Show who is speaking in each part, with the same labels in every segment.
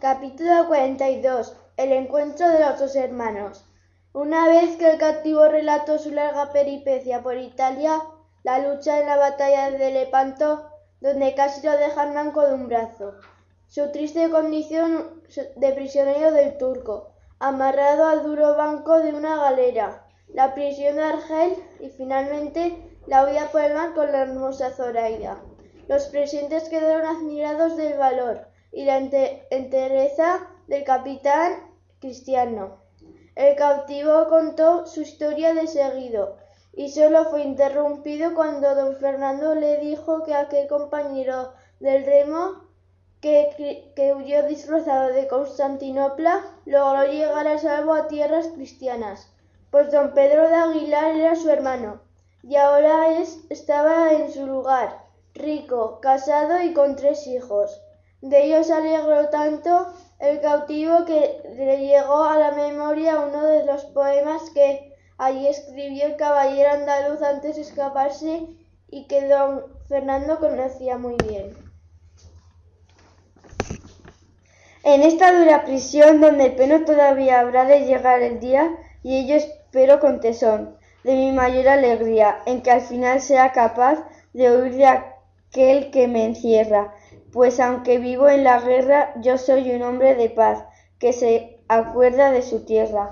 Speaker 1: Capítulo 42. El encuentro de los dos hermanos. Una vez que el cautivo relató su larga peripecia por Italia, la lucha en la batalla de Lepanto, donde casi lo dejan manco de un brazo, su triste condición de prisionero del turco, amarrado al duro banco de una galera, la prisión de Argel y finalmente la huida por el mar con la hermosa Zoraida. Los presentes quedaron admirados del valor y la entereza del capitán cristiano. El cautivo contó su historia de seguido y solo fue interrumpido cuando don Fernando le dijo que aquel compañero del remo que, huyó disfrazado de Constantinopla logró llegar a salvo a tierras cristianas, pues don Pedro de Aguilar era su hermano y ahora es, estaba en su lugar, rico, casado y con tres hijos. De ellos alegró tanto el cautivo que le llegó a la memoria uno de los poemas que allí escribió el caballero andaluz antes de escaparse y que don Fernando conocía muy bien. En esta dura prisión donde el peno todavía habrá de llegar el día y ello espero con tesón de mi mayor alegría en que al final sea capaz de huir de aquel que me encierra pues aunque vivo en la guerra, yo soy un hombre de paz, que se acuerda de su tierra.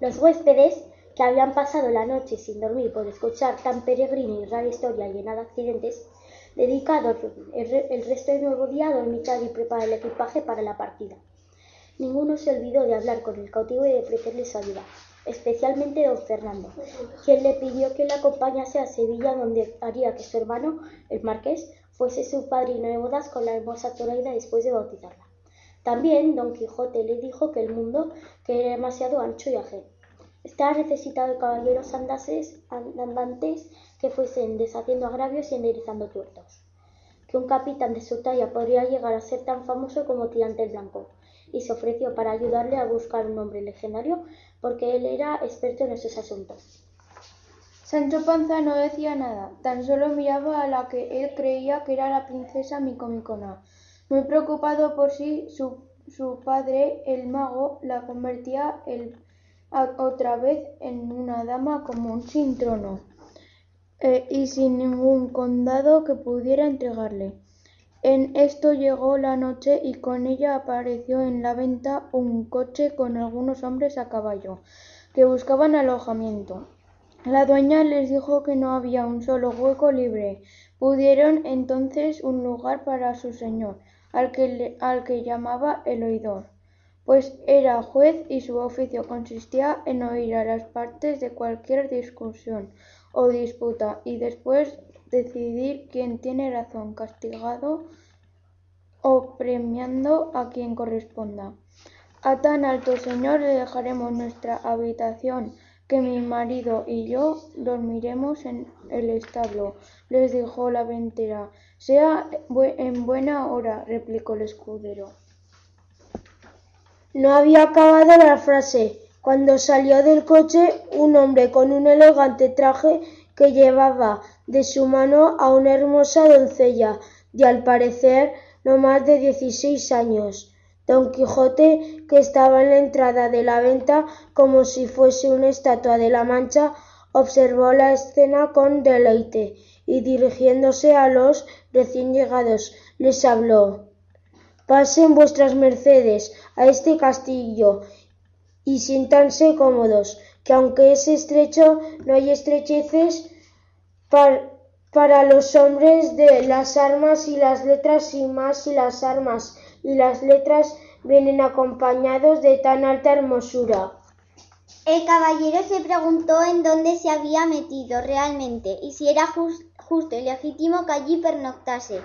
Speaker 2: Los huéspedes, que habían pasado la noche sin dormir por escuchar tan peregrina y rara historia llena de accidentes, dedicaron el, resto del nuevo día a dormir y preparar el equipaje para la partida. Ninguno se olvidó de hablar con el cautivo y de ofrecerle su ayuda especialmente don Fernando, quien le pidió que le acompañase a Sevilla, donde haría que su hermano, el marqués, fuese su padrino de bodas con la hermosa Zoraida después de bautizarla. También don Quijote le dijo que el mundo que era demasiado ancho y ajeno. Estaba necesitado de caballeros andantes que fuesen deshaciendo agravios y enderezando tuertos. Que un capitán de su talla podría llegar a ser tan famoso como Tirante el Blanco, y se ofreció para ayudarle a buscar un hombre legendario porque él era experto en esos asuntos.
Speaker 1: Sancho Panza no decía nada, tan solo miraba a la que él creía que era la princesa Micomicona. Muy preocupado por si su, su padre, el mago, la convertía el, otra vez en una dama común sin trono eh, y sin ningún condado que pudiera entregarle. En esto llegó la noche y con ella apareció en la venta un coche con algunos hombres a caballo, que buscaban alojamiento. La dueña les dijo que no había un solo hueco libre. Pudieron entonces un lugar para su señor, al que, llamaba el oidor, pues era juez y su oficio consistía en oír a las partes de cualquier discusión o disputa y después decidir quién tiene razón, castigado o premiando a quien corresponda. A tan alto señor le dejaremos nuestra habitación, que mi marido y yo dormiremos en el establo, les dijo la ventera. Sea en buena hora, replicó el escudero. No había acabado la frase cuando salió del coche un hombre con un elegante traje que llevaba de su mano a una hermosa doncella de al parecer no más de dieciséis años. Don Quijote, que estaba en la entrada de la venta como si fuese una estatua de la Mancha, observó la escena con deleite y dirigiéndose a los recién llegados les habló Pasen vuestras mercedes a este castillo y siéntanse cómodos, que aunque es estrecho, no hay estrecheces para, los hombres de las armas y las letras y más si las armas y las letras vienen acompañados de tan alta hermosura.
Speaker 3: El caballero se preguntó en dónde se había metido realmente y si era justo y legítimo que allí pernoctase.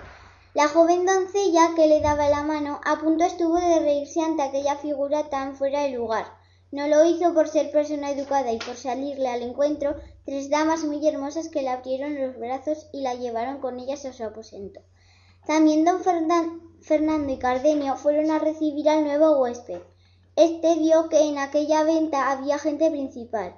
Speaker 3: La joven doncella que le daba la mano a punto estuvo de reírse ante aquella figura tan fuera de lugar. No lo hizo por ser persona educada y por salirle al encuentro tres damas muy hermosas que le abrieron los brazos y la llevaron con ellas a su aposento. También don Fernando y Cardenio fueron a recibir al nuevo huésped. Este vio que en aquella venta había gente principal,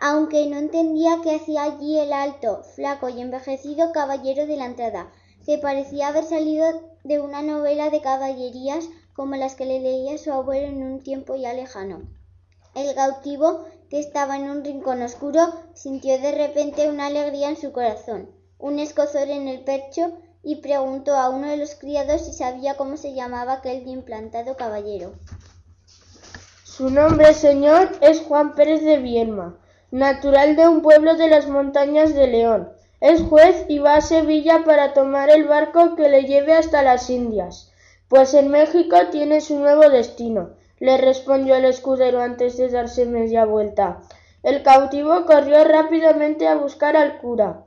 Speaker 3: aunque no entendía qué hacía allí el alto, flaco y envejecido caballero de la entrada, que parecía haber salido de una novela de caballerías como las que le leía su abuelo en un tiempo ya lejano. El cautivo, que estaba en un rincón oscuro, sintió de repente una alegría en su corazón, un escozor en el pecho y preguntó a uno de los criados si sabía cómo se llamaba aquel bien plantado caballero.
Speaker 1: Su nombre, señor, es Juan Pérez de Vierma, natural de un pueblo de las montañas de León. Es juez y va a Sevilla para tomar el barco que le lleve hasta las Indias, pues en México tiene su nuevo destino, le respondió el escudero antes de darse media vuelta. El cautivo corrió rápidamente a buscar al cura.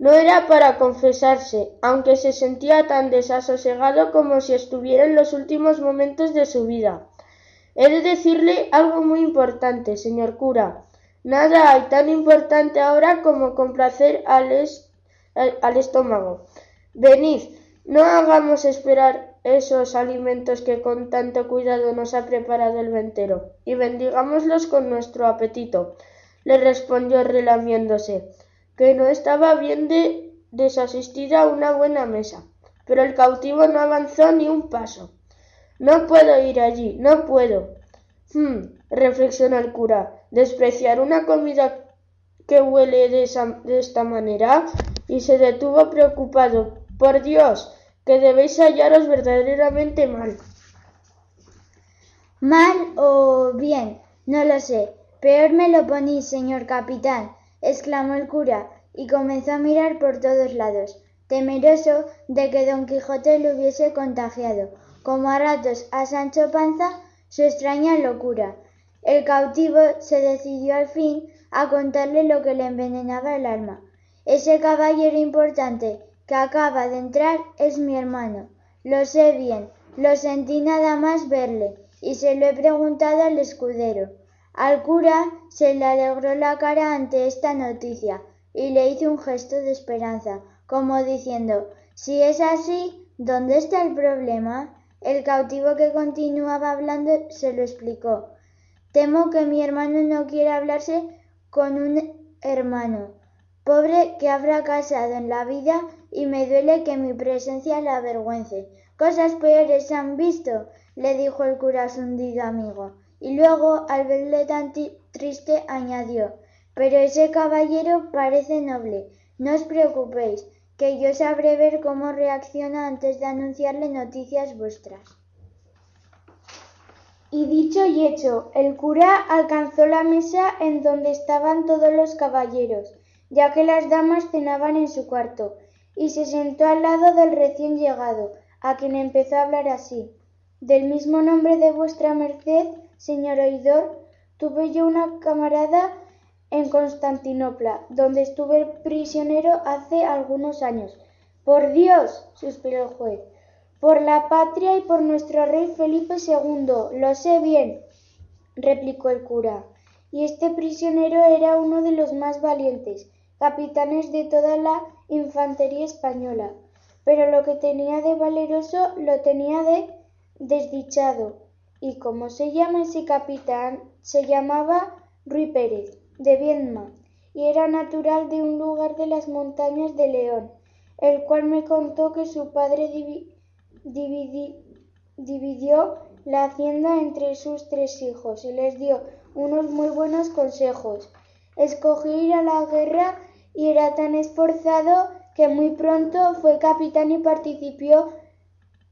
Speaker 1: No era para confesarse, aunque se sentía tan desasosegado como si estuviera en los últimos momentos de su vida. He de decirle algo muy importante, señor cura. Nada hay tan importante ahora como complacer al, al estómago. Venid, no hagamos esperar esos alimentos que con tanto cuidado nos ha preparado el ventero, y bendigámoslos con nuestro apetito, le respondió relamiéndose que no estaba bien de desasistida una buena mesa. Pero el cautivo no avanzó ni un paso. No puedo ir allí, no puedo. Hmm, reflexionó el cura. ¿Despreciar una comida que huele de, de esta manera? Y se detuvo preocupado. Por Dios, que debéis hallaros verdaderamente mal.
Speaker 4: Mal o bien, no lo sé. Peor me lo ponís, señor capitán exclamó el cura, y comenzó a mirar por todos lados, temeroso de que don Quijote lo hubiese contagiado, como a ratos a Sancho Panza, su extraña locura. El cautivo se decidió al fin a contarle lo que le envenenaba el alma. Ese caballero importante que acaba de entrar es mi hermano. Lo sé bien, lo sentí nada más verle, y se lo he preguntado al escudero. Al cura se le alegró la cara ante esta noticia y le hizo un gesto de esperanza, como diciendo Si es así, ¿dónde está el problema? El cautivo que continuaba hablando se lo explicó. Temo que mi hermano no quiera hablarse con un hermano, pobre que ha fracasado en la vida y me duele que mi presencia la avergüence. Cosas peores han visto, le dijo el cura su hundido amigo y luego al verle tan triste añadió Pero ese caballero parece noble. No os preocupéis, que yo sabré ver cómo reacciona antes de anunciarle noticias vuestras.
Speaker 5: Y dicho y hecho, el cura alcanzó la mesa en donde estaban todos los caballeros, ya que las damas cenaban en su cuarto, y se sentó al lado del recién llegado, a quien empezó a hablar así. Del mismo nombre de vuestra merced, señor oidor, tuve yo una camarada en Constantinopla, donde estuve prisionero hace algunos años. Por Dios, suspiró el juez, por la patria y por nuestro rey Felipe II, lo sé bien, replicó el cura. Y este prisionero era uno de los más valientes, capitanes de toda la infantería española. Pero lo que tenía de valeroso lo tenía de desdichado ¿Y cómo se llama ese capitán? Se llamaba Ruy Pérez, de Viedma, y era natural de un lugar de las montañas de León, el cual me contó que su padre dividió la hacienda entre sus tres hijos y les dio unos muy buenos consejos. Escogió ir a la guerra y era tan esforzado que muy pronto fue capitán y participó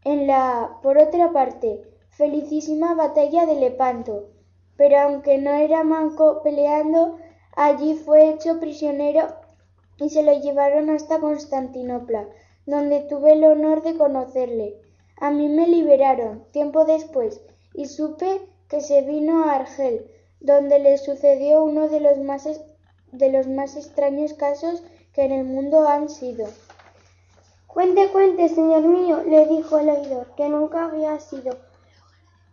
Speaker 5: en la. Por otra parte, felicísima batalla de Lepanto, pero aunque no era manco peleando, allí fue hecho prisionero y se lo llevaron hasta Constantinopla, donde tuve el honor de conocerle. A mí me liberaron tiempo después y supe que se vino a Argel, donde le sucedió uno de los más, de los más extraños casos que en el mundo han sido.
Speaker 6: Cuente, cuente, señor mío, le dijo el oidor, que nunca había sido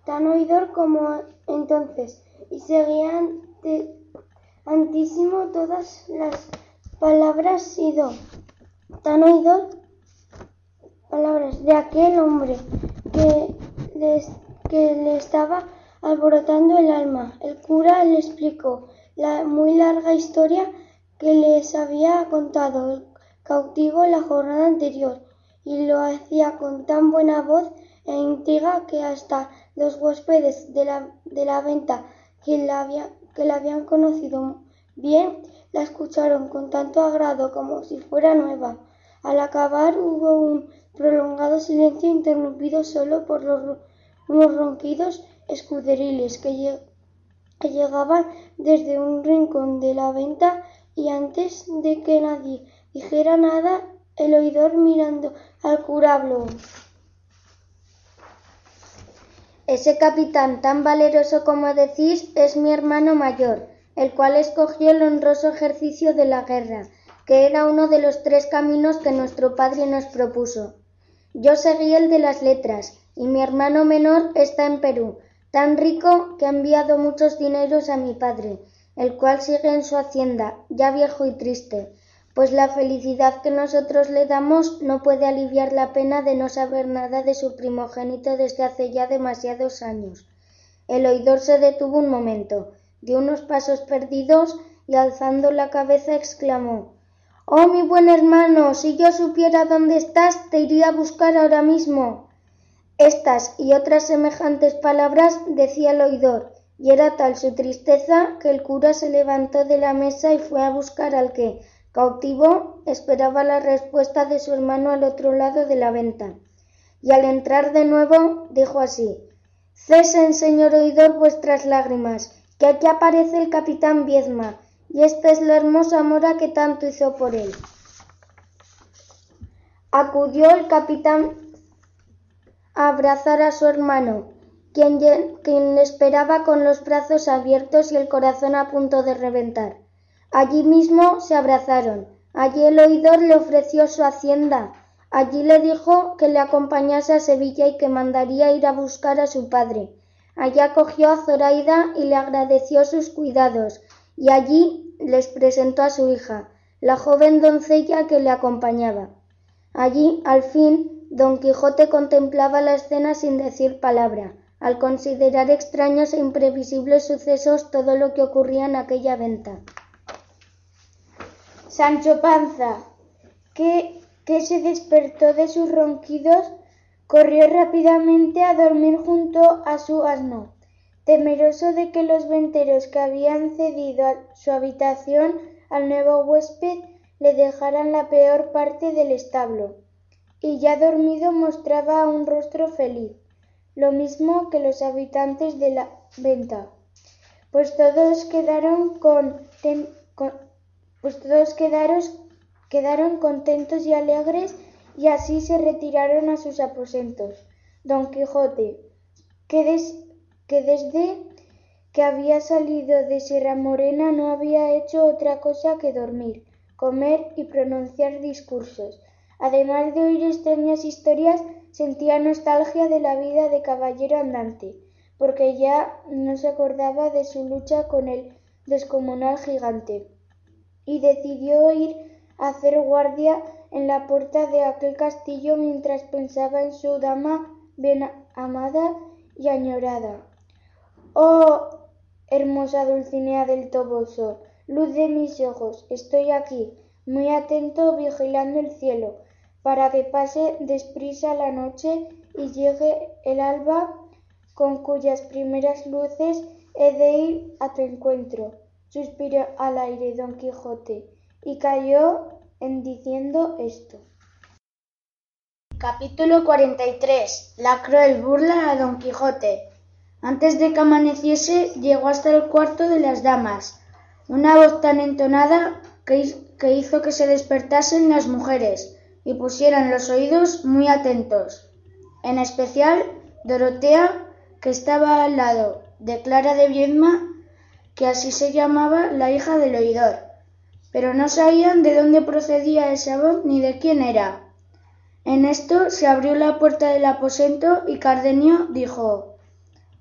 Speaker 6: tan oidor como entonces, y seguía antísimo todas las palabras y do, tan oidor palabras de aquel hombre que que le estaba alborotando el alma. El cura le explicó la muy larga historia que les había contado el cautivo la jornada anterior, y lo hacía con tan buena voz e intriga que hasta los huéspedes de la, de la venta que la, que la habían conocido bien la escucharon con tanto agrado como si fuera nueva. Al acabar hubo un prolongado silencio interrumpido solo por los unos ronquidos escuderiles que, llegaban desde un rincón de la venta y antes de que nadie dijera nada, el oidor mirando al curablo.
Speaker 5: Ese capitán tan valeroso como decís es mi hermano mayor, el cual escogió el honroso ejercicio de la guerra, que era uno de los tres caminos que nuestro padre nos propuso. Yo seguí el de las letras, y mi hermano menor está en Perú, tan rico que ha enviado muchos dineros a mi padre, el cual sigue en su hacienda, ya viejo y triste, pues la felicidad que nosotros le damos no puede aliviar la pena de no saber nada de su primogénito desde hace ya demasiados años. El oidor se detuvo un momento, dio unos pasos perdidos y alzando la cabeza exclamó Oh mi buen hermano, si yo supiera dónde estás, te iría a buscar ahora mismo. Estas y otras semejantes palabras decía el oidor, y era tal su tristeza que el cura se levantó de la mesa y fue a buscar al que, cautivo, esperaba la respuesta de su hermano al otro lado de la venta. Y al entrar de nuevo, dijo así Cesen, señor oidor, vuestras lágrimas, que aquí aparece el capitán Viezma, y esta es la hermosa mora que tanto hizo por él. Acudió el capitán abrazar a su hermano, quien, le esperaba con los brazos abiertos y el corazón a punto de reventar. Allí mismo se abrazaron. Allí el oidor le ofreció su hacienda. Allí le dijo que le acompañase a Sevilla y que mandaría ir a buscar a su padre. Allí acogió a Zoraida y le agradeció sus cuidados, y allí les presentó a su hija, la joven doncella que le acompañaba. Allí, al fin, Don Quijote contemplaba la escena sin decir palabra, al considerar extraños e imprevisibles sucesos todo lo que ocurría en aquella venta.
Speaker 6: Sancho Panza, que, que se despertó de sus ronquidos, corrió rápidamente a dormir junto a su asno, temeroso de que los venteros que habían cedido su habitación al nuevo huésped le dejaran la peor parte del establo y ya dormido mostraba un rostro feliz, lo mismo que los habitantes de la venta, pues todos quedaron pues todos quedaron contentos y alegres y así se retiraron a sus aposentos. Don Quijote, que desde que había salido de Sierra Morena no había hecho otra cosa que dormir, comer y pronunciar discursos, Además de oír extrañas historias, sentía nostalgia de la vida de caballero andante, porque ya no se acordaba de su lucha con el descomunal gigante, y decidió ir a hacer guardia en la puerta de aquel castillo mientras pensaba en su dama bien amada y añorada. Oh, hermosa Dulcinea del Toboso, luz de mis ojos, estoy aquí, muy atento vigilando el cielo, para que pase desprisa la noche y llegue el alba con cuyas primeras luces he de ir a tu encuentro. Suspiró al aire don Quijote y cayó en diciendo esto.
Speaker 7: Capítulo 43. La cruel burla a don Quijote. Antes de que amaneciese llegó hasta el cuarto de las damas, una voz tan entonada que hizo que se despertasen las mujeres y pusieran los oídos muy atentos. En especial Dorotea, que estaba al lado de Clara de Viedma, que así se llamaba la hija del oidor, pero no sabían de dónde procedía esa voz ni de quién era.
Speaker 8: En esto se abrió la puerta del aposento y Cardenio dijo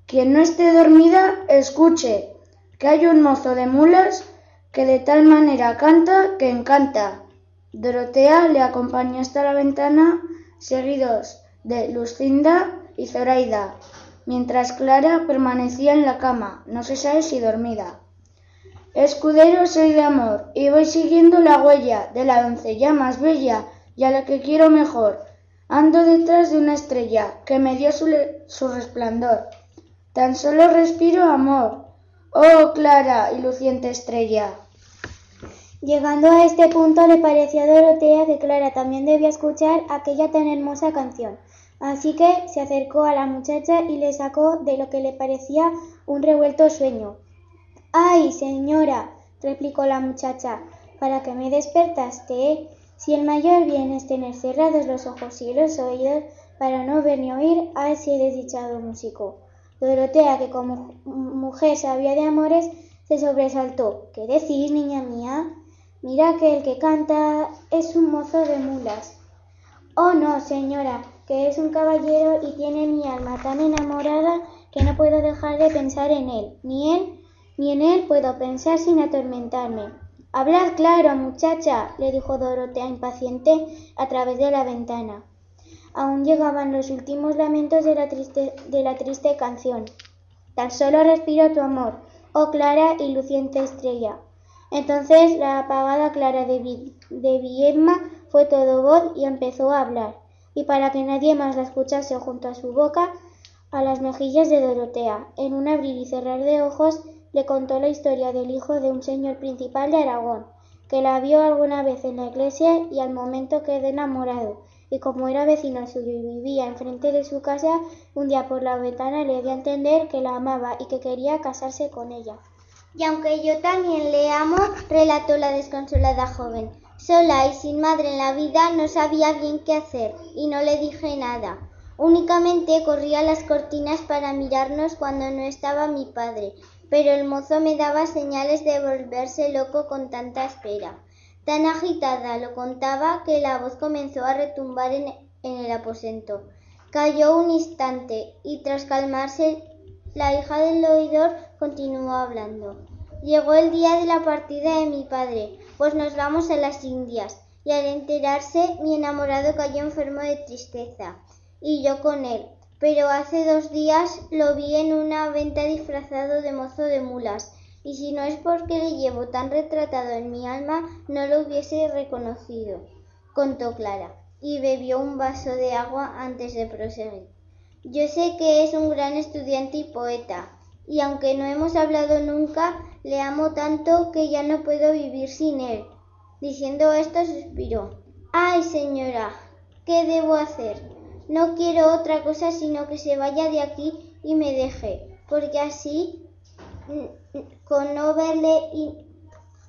Speaker 8: Quien no esté dormida, escuche, que hay un mozo de mulas que de tal manera canta que encanta. Dorotea le acompañó hasta la ventana, seguidos de Lucinda y Zoraida, mientras Clara permanecía en la cama, no se sabe si dormida. Escudero soy de amor, y voy siguiendo la huella de la doncella más bella y a la que quiero mejor. Ando detrás de una estrella que me dio su, su resplandor. Tan solo respiro amor. Oh, clara y luciente estrella.
Speaker 5: Llegando a este punto le pareció a Dorotea que Clara también debía escuchar aquella tan hermosa canción. Así que se acercó a la muchacha y le sacó de lo que le parecía un revuelto sueño. ¡Ay, señora! replicó la muchacha, ¿para qué me despertaste? Si el mayor bien es tener cerrados los ojos y los oídos para no ver ni oír a ese desdichado músico. Dorotea, que como mujer sabía de amores, se sobresaltó. ¿Qué decís, niña mía? Mira que el que canta es un mozo de mulas. Oh, no, señora, que es un caballero y tiene mi alma tan enamorada que no puedo dejar de pensar en él. Ni él, ni en él puedo pensar sin atormentarme. Hablad claro, muchacha, le dijo Dorotea impaciente a través de la ventana. Aún llegaban los últimos lamentos de la triste, de la triste canción. Tan solo respiro tu amor, oh clara y luciente estrella. Entonces la apagada Clara de, Vi fue todo voz y empezó a hablar, y para que nadie más la escuchase junto a su boca, a las mejillas de Dorotea, en un abrir y cerrar de ojos, le contó la historia del hijo de un señor principal de Aragón, que la vio alguna vez en la iglesia y al momento quedó enamorado, y como era vecino suyo y vivía enfrente de su casa, un día por la ventana le dio a entender que la amaba y que quería casarse con ella.
Speaker 3: Y aunque yo también le amo, relató la desconsolada joven, sola y sin madre en la vida no sabía bien qué hacer y no le dije nada. Únicamente corría las cortinas para mirarnos cuando no estaba mi padre, pero el mozo me daba señales de volverse loco con tanta espera. Tan agitada lo contaba que la voz comenzó a retumbar en, en el aposento. Cayó un instante y tras calmarse la hija del oidor continuó hablando. Llegó el día de la partida de mi padre, pues nos vamos a las Indias, y al enterarse mi enamorado cayó enfermo de tristeza, y yo con él. Pero hace dos días lo vi en una venta disfrazado de mozo de mulas, y si no es porque le llevo tan retratado en mi alma, no lo hubiese reconocido, contó Clara, y bebió un vaso de agua antes de proseguir. Yo sé que es un gran estudiante y poeta, y aunque no hemos hablado nunca, le amo tanto que ya no puedo vivir sin él. Diciendo esto suspiró. Ay, señora, ¿qué debo hacer? No quiero otra cosa sino que se vaya de aquí y me deje, porque así, con no verle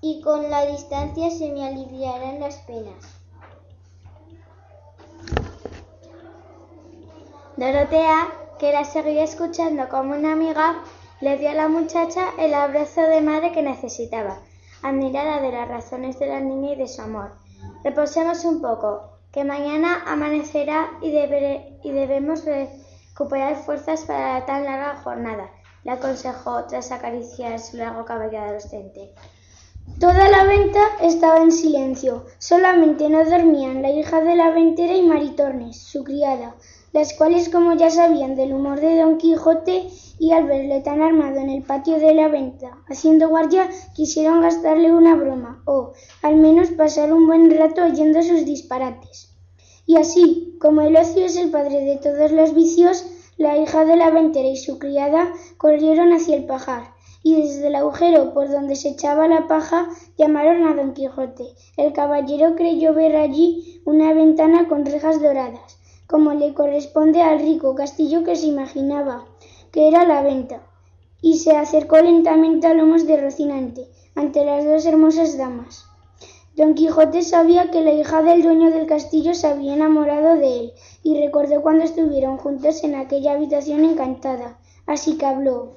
Speaker 3: y, con la distancia se me aliviarán las penas.
Speaker 5: Dorotea, que la seguía escuchando como una amiga, le dio a la muchacha el abrazo de madre que necesitaba, admirada de las razones de la niña y de su amor. Reposemos un poco, que mañana amanecerá y, debemos recuperar fuerzas para tan larga jornada, le aconsejó tras acariciar su largo cabello adolescente. Toda la venta estaba en silencio, solamente no dormían la hija de la ventera y Maritornes, su criada, las cuales como ya sabían del humor de Don Quijote y al verle tan armado en el patio de la venta, haciendo guardia, quisieron gastarle una broma, o al menos pasar un buen rato oyendo sus disparates. Y así, como el ocio es el padre de todos los vicios, la hija de la ventera y su criada corrieron hacia el pajar, y desde el agujero por donde se echaba la paja llamaron a don Quijote. El caballero creyó ver allí una ventana con rejas doradas, como le corresponde al rico castillo que se imaginaba que era la venta, y se acercó lentamente a lomos de Rocinante, ante las dos hermosas damas. Don Quijote sabía que la hija del dueño del castillo se había enamorado de él, y recordó cuando estuvieron juntos en aquella habitación encantada, así que habló.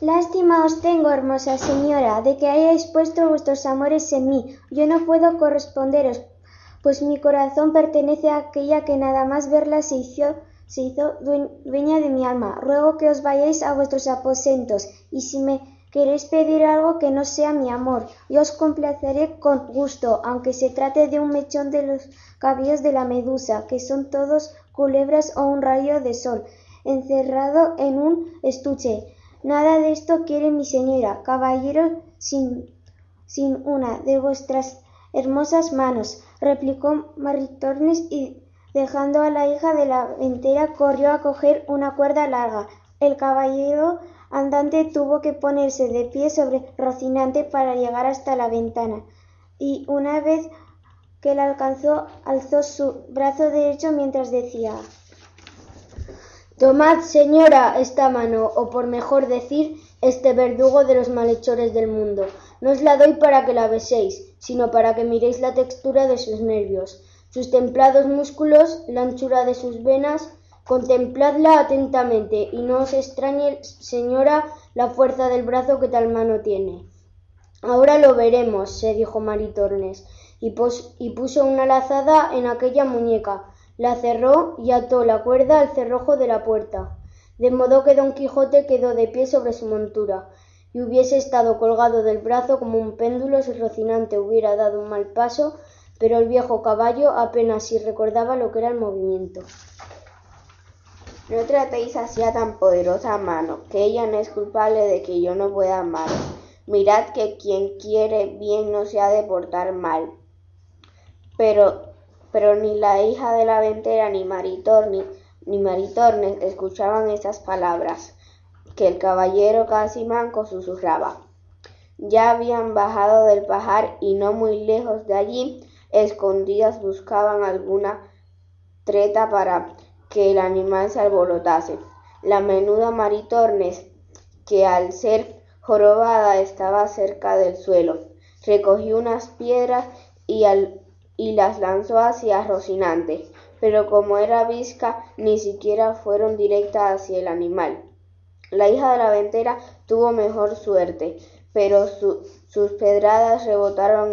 Speaker 5: Lástima os tengo, hermosa señora, de que hayáis puesto vuestros amores en mí. Yo no puedo corresponderos,
Speaker 9: pues mi corazón pertenece a aquella que nada más verla se hizo, se hizo dueña de mi alma. Ruego que os vayáis a vuestros aposentos, y si me queréis pedir algo que no sea mi amor, yo os complaceré con gusto, aunque se trate de un mechón de los cabellos de la medusa, que son todos culebras o un rayo de sol, encerrado en un estuche. Nada de esto quiere mi señora, caballero, sin, sin una de vuestras hermosas manos, replicó Maritornes y dejando a la hija de la ventera corrió a coger una cuerda larga. El caballero andante tuvo que ponerse de pie sobre Rocinante para llegar hasta la ventana, y una vez que la alcanzó alzó su brazo derecho mientras decía
Speaker 8: Tomad, señora, esta mano, o por mejor decir, este verdugo de los malhechores del mundo. No os la doy para que la beséis, sino para que miréis la textura de sus nervios, sus templados músculos, la anchura de sus venas. Contempladla atentamente, y no os extrañe, señora, la fuerza del brazo que tal mano tiene. Ahora lo veremos, se dijo Maritornes, y, y puso una lazada en aquella muñeca, la cerró y ató la cuerda al cerrojo de la puerta, de modo que don Quijote quedó de pie sobre su montura, y hubiese estado colgado del brazo como un péndulo si Rocinante hubiera dado un mal paso, pero el viejo caballo apenas si recordaba lo que era el movimiento.
Speaker 10: No tratéis así a tan poderosa mano, que ella no es culpable de que yo no pueda amar. Mirad que quien quiere bien no se ha de portar mal. Pero pero ni la hija de la ventera ni Maritorni ni Maritornes escuchaban esas palabras que el caballero casi manco susurraba. Ya habían bajado del pajar y no muy lejos de allí, escondidas buscaban alguna treta para que el animal se alborotase. La menuda Maritornes, que al ser jorobada estaba cerca del suelo, recogió unas piedras y y las lanzó hacia Rocinante, pero como era visca, ni siquiera fueron directas hacia el animal. La hija de la ventera tuvo mejor suerte, pero sus pedradas rebotaron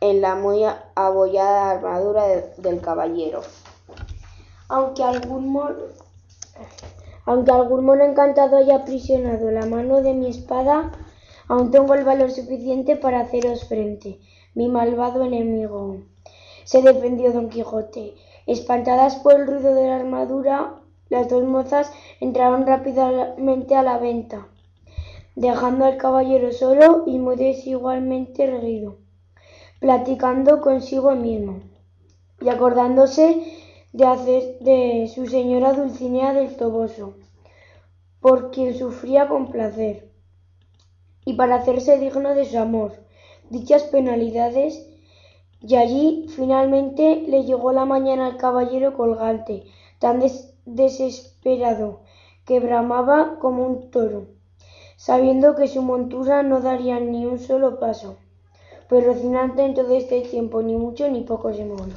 Speaker 10: en, la muy abollada armadura del caballero.
Speaker 8: Aunque algún mono, aunque algún mono encantado haya aprisionado la mano de mi espada, aún tengo el valor suficiente para haceros frente mi malvado enemigo. Se defendió don Quijote. Espantadas por el ruido de la armadura, las dos mozas entraron rápidamente a la venta, dejando al caballero solo y muy desigualmente erguido, platicando consigo mismo y acordándose de, hacer, de su señora Dulcinea del Toboso, por quien sufría con placer, y para hacerse digno de su amor. Dichas penalidades y allí finalmente le llegó la mañana al caballero colgante, tan desesperado, que bramaba como un toro, sabiendo que su montura no daría ni un solo paso. Pero Rocinante en todo este tiempo ni mucho ni poco se movió.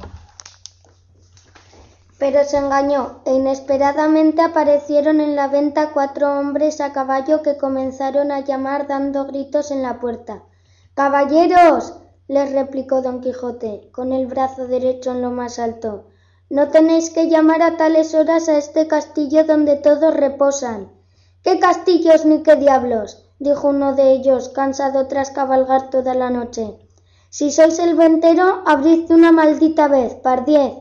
Speaker 5: Pero se engañó, e inesperadamente aparecieron en la venta cuatro hombres a caballo que comenzaron a llamar dando gritos en la puerta. Caballeros. les replicó don Quijote, con el brazo derecho en lo más alto. No tenéis que llamar a tales horas a este castillo donde todos reposan. ¿Qué castillos ni qué diablos? dijo uno de ellos, cansado tras cabalgar toda la noche. Si sois el ventero, abrid una maldita vez, pardiez.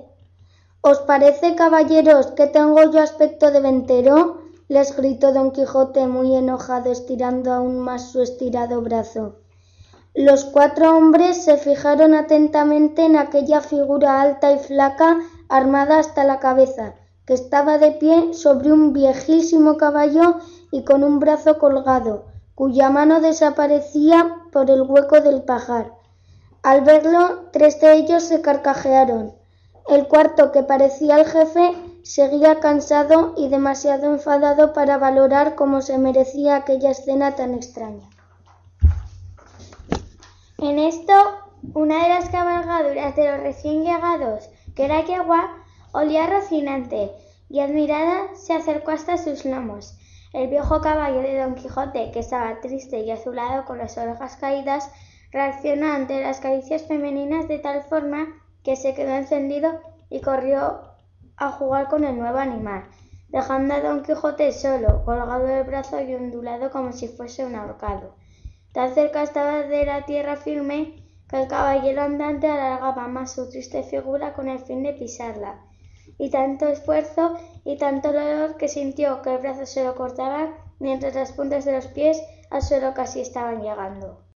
Speaker 5: ¿Os parece, caballeros, que tengo yo aspecto de ventero? les gritó don Quijote muy enojado, estirando aún más su estirado brazo. Los cuatro hombres se fijaron atentamente en aquella figura alta y flaca, armada hasta la cabeza, que estaba de pie sobre un viejísimo caballo y con un brazo colgado, cuya mano desaparecía por el hueco del pajar. Al verlo, tres de ellos se carcajearon. El cuarto, que parecía el jefe, seguía cansado y demasiado enfadado para valorar cómo se merecía aquella escena tan extraña.
Speaker 9: En esto, una de las cabalgaduras de los recién llegados, que era yegua, olía rocinante, y admirada se acercó hasta sus lomos. El viejo caballo de Don Quijote, que estaba triste y azulado con las orejas caídas, reaccionó ante las caricias femeninas de tal forma
Speaker 5: que se quedó encendido y corrió a jugar con el nuevo animal, dejando a Don Quijote solo, colgado del brazo y ondulado como si fuese un ahorcado. Tan cerca estaba de la tierra firme que el caballero andante alargaba más su triste figura con el fin de pisarla, y tanto esfuerzo y tanto dolor que sintió que el brazo se lo cortaba mientras las puntas de los pies al suelo casi estaban llegando.